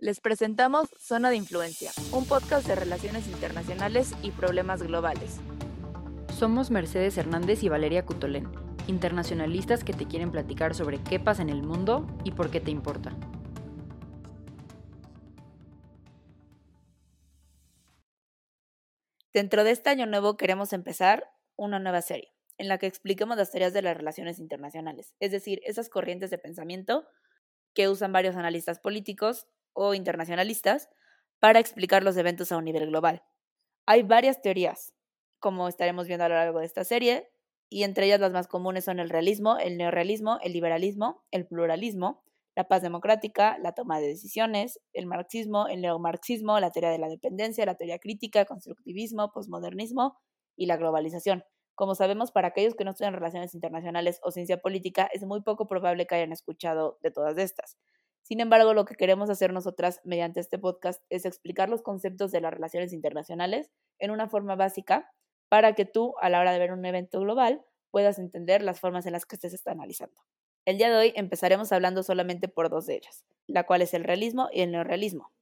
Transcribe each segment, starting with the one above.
Les presentamos Zona de Influencia, un podcast de relaciones internacionales y problemas globales. Somos Mercedes Hernández y Valeria Cutolén, internacionalistas que te quieren platicar sobre qué pasa en el mundo y por qué te importa. Dentro de este año nuevo queremos empezar una nueva serie en la que expliquemos las teorías de las relaciones internacionales, es decir, esas corrientes de pensamiento que usan varios analistas políticos o internacionalistas para explicar los eventos a un nivel global. Hay varias teorías, como estaremos viendo a lo largo de esta serie, y entre ellas las más comunes son el realismo, el neorrealismo, el liberalismo, el pluralismo, la paz democrática, la toma de decisiones, el marxismo, el neomarxismo, la teoría de la dependencia, la teoría crítica, constructivismo, posmodernismo y la globalización. Como sabemos, para aquellos que no estudian relaciones internacionales o ciencia política, es muy poco probable que hayan escuchado de todas estas. Sin embargo, lo que queremos hacer nosotras mediante este podcast es explicar los conceptos de las relaciones internacionales en una forma básica para que tú, a la hora de ver un evento global, puedas entender las formas en las que se está analizando. El día de hoy empezaremos hablando solamente por dos de ellas, la cual es el realismo y el neorrealismo.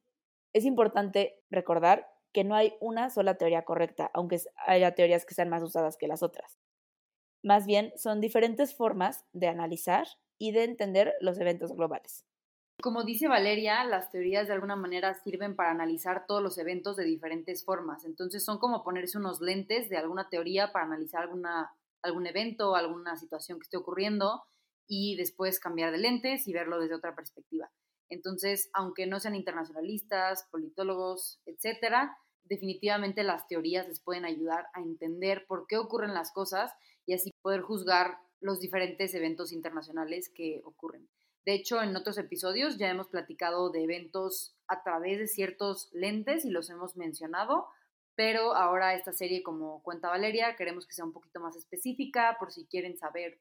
Es importante recordar que no hay una sola teoría correcta, aunque haya teorías que sean más usadas que las otras. Más bien, son diferentes formas de analizar y de entender los eventos globales. Como dice Valeria, las teorías de alguna manera sirven para analizar todos los eventos de diferentes formas. Entonces son como ponerse unos lentes de alguna teoría para analizar algún evento, alguna situación que esté ocurriendo y después cambiar de lentes y verlo desde otra perspectiva. Entonces, aunque no sean internacionalistas, politólogos, etcétera, definitivamente las teorías les pueden ayudar a entender por qué ocurren las cosas y así poder juzgar los diferentes eventos internacionales que ocurren. De hecho, en otros episodios ya hemos platicado de eventos a través de ciertos lentes y los hemos mencionado, pero ahora esta serie, como cuenta Valeria, queremos que sea un poquito más específica por si quieren saber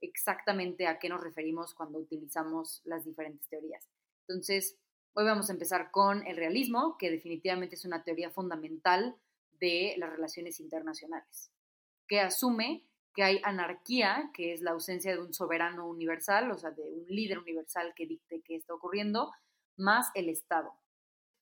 exactamente a qué nos referimos cuando utilizamos las diferentes teorías. Entonces, Hoy vamos a empezar con el realismo, que definitivamente es una teoría fundamental de las relaciones internacionales, que asume que hay anarquía, que es la ausencia de un soberano universal, o sea, de un líder universal que dicte qué está ocurriendo, más el Estado.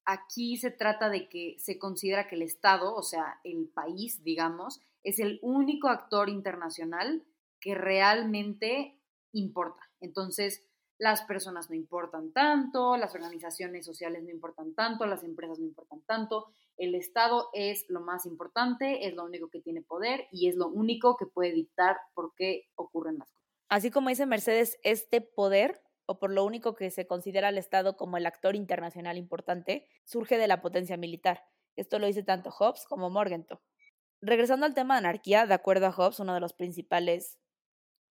Aquí se trata de que se considera que el Estado, o sea, el país, digamos, es el único actor internacional que realmente importa. Entonces, las personas no importan tanto, las organizaciones sociales no importan tanto, las empresas no importan tanto, el Estado es lo más importante, es lo único que tiene poder y es lo único que puede dictar por qué ocurren las cosas. Así como dice Mercedes, este poder, o por lo único que se considera al Estado como el actor internacional importante, surge de la potencia militar. Esto lo dice tanto Hobbes como Morgenthau. Regresando al tema de anarquía, de acuerdo a Hobbes, uno de los principales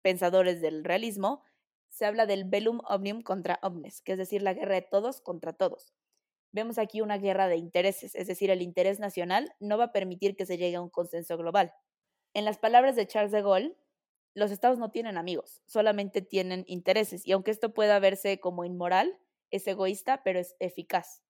pensadores del realismo, se habla del bellum omnium contra omnes, que es decir, la guerra de todos contra todos. Vemos aquí una guerra de intereses, es decir, el interés nacional no va a permitir que se llegue a un consenso global. En las palabras de Charles de Gaulle, los estados no tienen amigos, solamente tienen intereses, y aunque esto pueda verse como inmoral, es egoísta, pero es eficaz.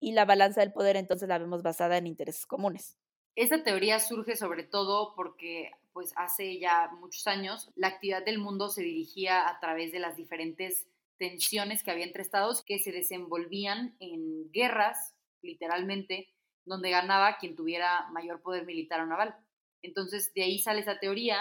Y la balanza del poder entonces la vemos basada en intereses comunes. Esta teoría surge sobre todo porque pues hace ya muchos años la actividad del mundo se dirigía a través de las diferentes tensiones que había entre estados que se desenvolvían en guerras, literalmente, donde ganaba quien tuviera mayor poder militar o naval. Entonces, de ahí sale esa teoría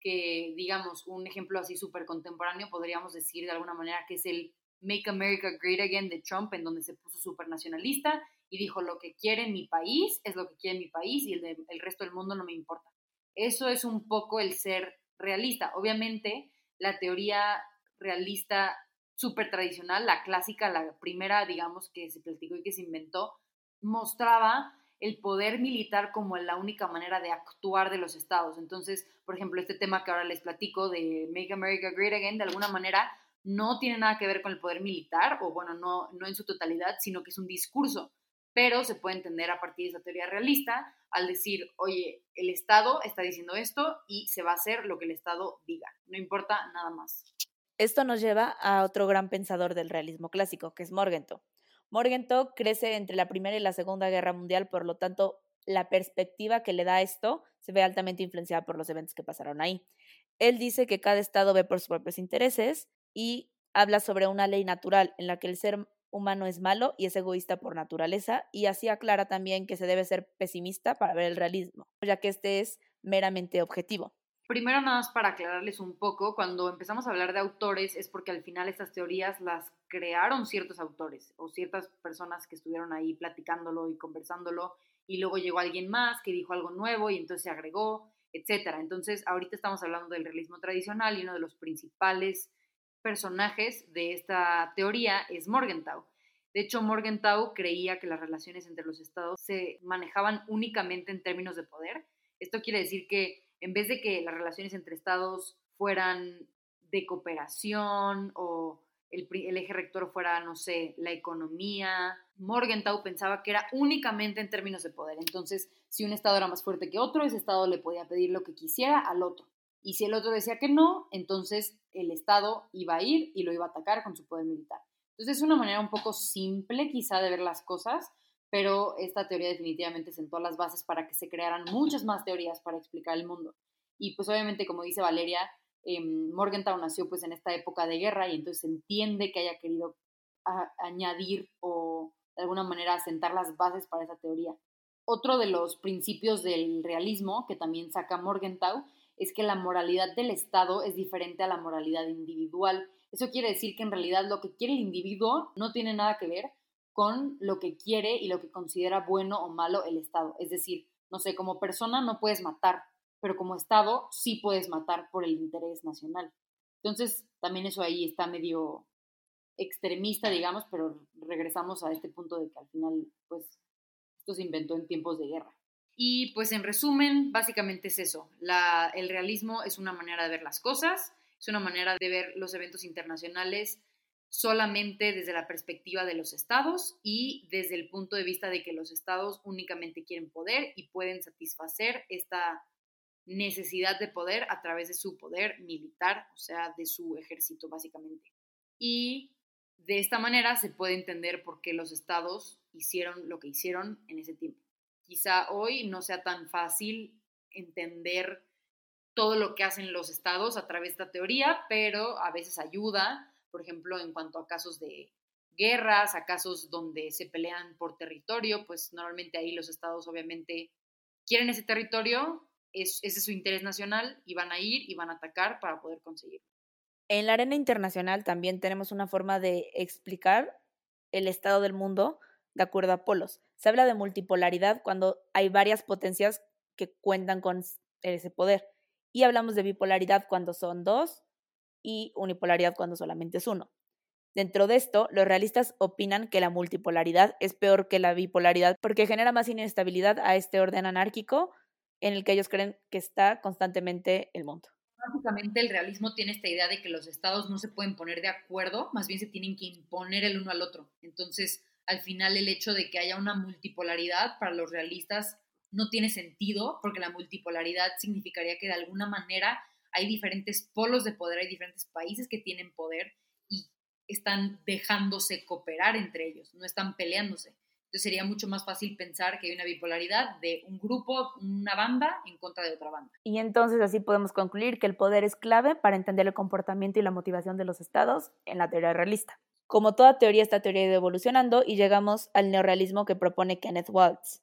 que, digamos, un ejemplo así súper contemporáneo, podríamos decir de alguna manera que es el Make America Great Again de Trump, en donde se puso súper nacionalista y dijo lo que quiere mi país es lo que quiere mi país y el, el resto del mundo no me importa. Eso es un poco el ser realista. Obviamente, la teoría realista súper tradicional, la clásica, la primera, digamos, que se platicó y que se inventó, mostraba el poder militar como la única manera de actuar de los estados. Entonces, por ejemplo, este tema que ahora les platico de Make America Great Again, de alguna manera no tiene nada que ver con el poder militar, o bueno, no, no en su totalidad, sino que es un discurso pero se puede entender a partir de esa teoría realista al decir, oye, el Estado está diciendo esto y se va a hacer lo que el Estado diga, no importa nada más. Esto nos lleva a otro gran pensador del realismo clásico, que es Morgenthau. Morgenthau crece entre la Primera y la Segunda Guerra Mundial, por lo tanto, la perspectiva que le da esto se ve altamente influenciada por los eventos que pasaron ahí. Él dice que cada Estado ve por sus propios intereses y habla sobre una ley natural en la que el ser humano es malo y es egoísta por naturaleza, y así aclara también que se debe ser pesimista para ver el realismo, ya que este es meramente objetivo. Primero nada más para aclararles un poco, cuando empezamos a hablar de autores es porque al final estas teorías las crearon ciertos autores o ciertas personas que estuvieron ahí platicándolo y conversándolo y luego llegó alguien más que dijo algo nuevo y entonces se agregó, etcétera. Entonces, ahorita estamos hablando del realismo tradicional y uno de los principales personajes de esta teoría es Morgenthau. De hecho, Morgenthau creía que las relaciones entre los estados se manejaban únicamente en términos de poder. Esto quiere decir que en vez de que las relaciones entre estados fueran de cooperación o el, eje rector fuera, no sé, la economía. Morgenthau pensaba que era únicamente en términos de poder. Entonces, si un Estado era más fuerte que otro, ese Estado le podía pedir lo que quisiera al otro. Y si el otro decía que no, entonces el Estado iba a ir y lo iba a atacar con su poder militar. Entonces es una manera un poco simple quizá de ver las cosas, pero esta teoría definitivamente sentó las bases para que se crearan muchas más teorías para explicar el mundo. Y pues obviamente, como dice Valeria, eh, Morgenthau nació pues en esta época de guerra y entonces se entiende que haya querido añadir o de alguna manera sentar las bases para esa teoría. Otro de los principios del realismo que también saca Morgenthau es que la moralidad del Estado es diferente a la moralidad individual. Eso quiere decir que en realidad lo que quiere el individuo no tiene nada que ver con lo que quiere y lo que considera bueno o malo el Estado. Es decir, no sé, como persona no puedes matar, pero como Estado sí puedes matar por el interés nacional. Entonces, también eso ahí está medio extremista, digamos, pero regresamos a este punto de que al final, pues, esto se inventó en tiempos de guerra. Y pues en resumen, básicamente es eso. el realismo es una manera de ver las cosas, es una manera de ver los eventos internacionales solamente desde la perspectiva de los estados y desde el punto de vista de que los estados únicamente quieren poder y pueden satisfacer esta necesidad de poder a través de su poder militar, o sea, de su ejército básicamente. Y de esta manera se puede entender por qué los estados hicieron lo que hicieron en ese tiempo. Quizá hoy no sea tan fácil entender todo lo que hacen los estados a través de esta teoría, pero a veces ayuda, por ejemplo, en cuanto a casos de guerras, a casos donde se pelean por territorio, pues normalmente ahí los estados obviamente quieren ese territorio es, ese es su interés nacional y van a ir y van a atacar para poder conseguirlo. En la arena internacional también tenemos una forma de explicar el estado del mundo de acuerdo a polos. Se habla de multipolaridad cuando hay varias potencias que cuentan con ese poder. Y hablamos de bipolaridad cuando son dos y unipolaridad cuando solamente es uno. Dentro de esto, los realistas opinan que la multipolaridad es peor que la bipolaridad porque genera más inestabilidad a este orden anárquico en el que ellos creen que está constantemente el mundo. Básicamente el realismo tiene esta idea de que los estados no se pueden poner de acuerdo, más bien se tienen que imponer el uno al otro. Entonces, al final el hecho de que haya una multipolaridad para los realistas no tiene sentido, porque la multipolaridad significaría que de alguna manera hay diferentes polos de poder, hay diferentes países que tienen poder y están dejándose cooperar entre ellos, no están peleándose. Entonces sería mucho más fácil pensar que hay una bipolaridad de un grupo, una banda en contra de otra banda. Y entonces así podemos concluir que el poder es clave para entender el comportamiento y la motivación de los estados en la teoría realista. Como toda teoría, esta teoría ha ido evolucionando y llegamos al neorrealismo que propone Kenneth Waltz.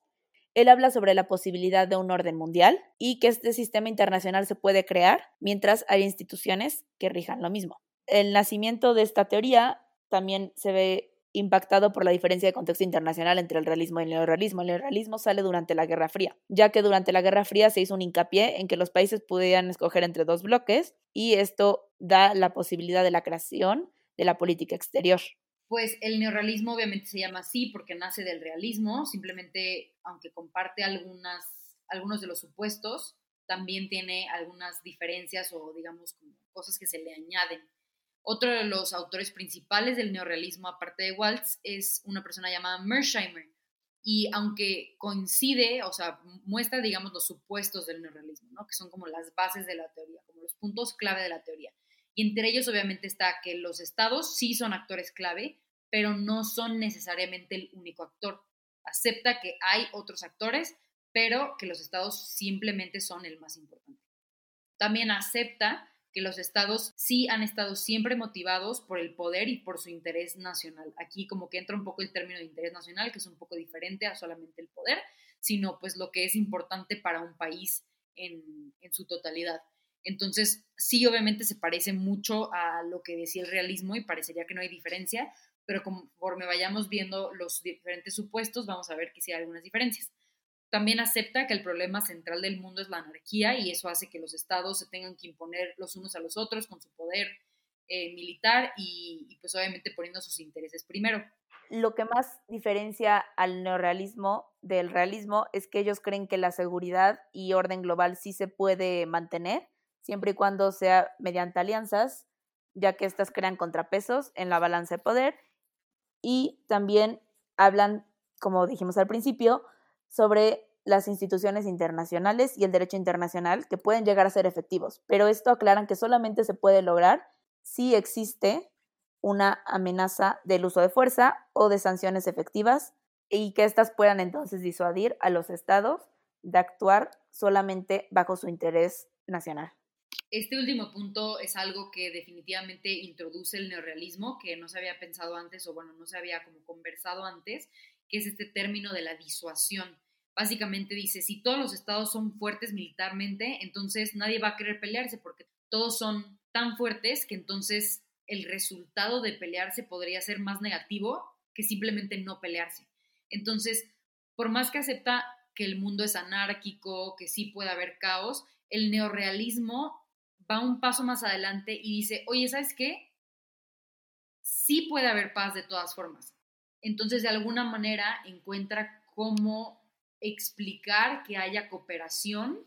Él habla sobre la posibilidad de un orden mundial y que este sistema internacional se puede crear mientras hay instituciones que rijan lo mismo. El nacimiento de esta teoría también se ve impactado por la diferencia de contexto internacional entre el realismo y el neorrealismo. El neorrealismo sale durante la Guerra Fría, ya que durante la Guerra Fría se hizo un hincapié en que los países pudieran escoger entre dos bloques y esto da la posibilidad de la creación de la política exterior. Pues el neorrealismo obviamente se llama así porque nace del realismo, simplemente aunque comparte algunas, algunos de los supuestos, también tiene algunas diferencias o digamos cosas que se le añaden otro de los autores principales del neorrealismo, aparte de Waltz, es una persona llamada Mersheimer. Y aunque coincide, o sea, muestra, digamos, los supuestos del neorrealismo, ¿no? que son como las bases de la teoría, como los puntos clave de la teoría. Entre ellos, obviamente, está que los estados sí son actores clave, pero no son necesariamente el único actor. Acepta que hay otros actores, pero que los estados simplemente son el más importante. También acepta que los estados sí han estado siempre motivados por el poder y por su interés nacional. Aquí como que entra un poco el término de interés nacional, que es un poco diferente a solamente el poder, sino pues lo que es importante para un país en su totalidad. Entonces, sí, obviamente se parece mucho a lo que decía el realismo y parecería que no hay diferencia, pero conforme vayamos viendo los diferentes supuestos, vamos a ver que sí hay algunas diferencias. También acepta que el problema central del mundo es la anarquía y eso hace que los estados se tengan que imponer los unos a los otros con su poder eh, militar y, y, pues obviamente poniendo sus intereses primero. Lo que más diferencia al neorealismo del realismo es que ellos creen que la seguridad y orden global sí se puede mantener siempre y cuando sea mediante alianzas, ya que éstas crean contrapesos en la balanza de poder y también hablan, como dijimos al principio, sobre las instituciones internacionales y el derecho internacional que pueden llegar a ser efectivos, pero esto aclaran que solamente se puede lograr si existe una amenaza del uso de fuerza o de sanciones efectivas y que éstas puedan entonces disuadir a los estados de actuar solamente bajo su interés nacional. Este último punto es algo que definitivamente introduce el neorrealismo, que no se había pensado antes o bueno, no se había como conversado antes, que es este término de la disuasión. Básicamente dice, si todos los estados son fuertes militarmente, entonces nadie va a querer pelearse porque todos son tan fuertes que entonces el resultado de pelearse podría ser más negativo que simplemente no pelearse. Entonces, por más que acepta que el mundo es anárquico, que sí puede haber caos, el neorrealismo va un paso más adelante y dice, oye, ¿sabes qué? Sí puede haber paz de todas formas. Entonces, de alguna manera, encuentra cómo explicar que haya cooperación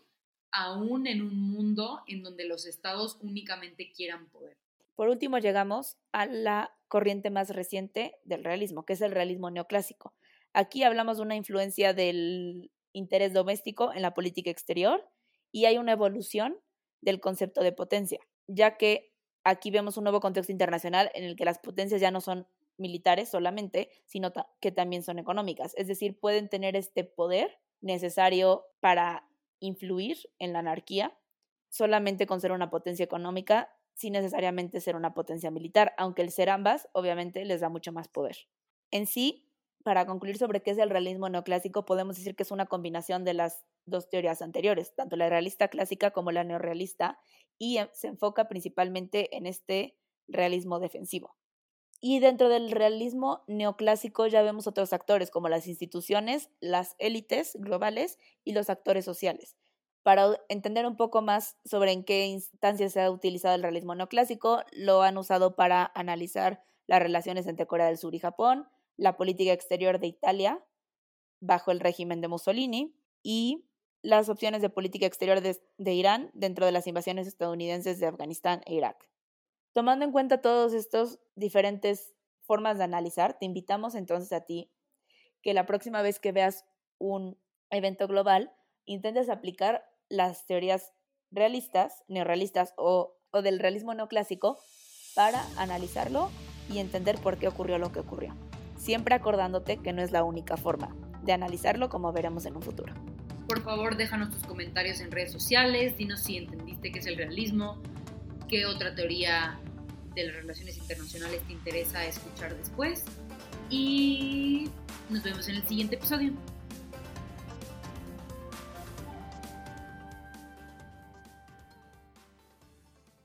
aún en un mundo en donde los estados únicamente quieran poder. Por último, llegamos a la corriente más reciente del realismo, que es el realismo neoclásico. Aquí hablamos de una influencia del interés doméstico en la política exterior y hay una evolución del concepto de potencia, ya que aquí vemos un nuevo contexto internacional en el que las potencias ya no son militares solamente, sino que también son económicas. Es decir, pueden tener este poder necesario para influir en la anarquía solamente con ser una potencia económica, sin necesariamente ser una potencia militar, aunque el ser ambas obviamente les da mucho más poder. En sí, para concluir sobre qué es el realismo neoclásico, podemos decir que es una combinación de las dos teorías anteriores, tanto la realista clásica como la neorrealista, y se enfoca principalmente en este realismo defensivo. Y dentro del realismo neoclásico ya vemos otros actores como las instituciones, las élites globales y los actores sociales. Para entender un poco más sobre en qué instancias se ha utilizado el realismo neoclásico, lo han usado para analizar las relaciones entre Corea del Sur y Japón, la política exterior de Italia bajo el régimen de Mussolini y las opciones de política exterior de, Irán dentro de las invasiones estadounidenses de Afganistán e Irak. Tomando en cuenta todas estas diferentes formas de analizar, te invitamos entonces a ti que la próxima vez que veas un evento global, intentes aplicar las teorías realistas, neorrealistas o, o del realismo neoclásico para analizarlo y entender por qué ocurrió lo que ocurrió siempre acordándote que no es la única forma de analizarlo como veremos en un futuro. Por favor, déjanos tus comentarios en redes sociales, dinos si entendiste qué es el realismo, qué otra teoría de las relaciones internacionales te interesa escuchar después y nos vemos en el siguiente episodio.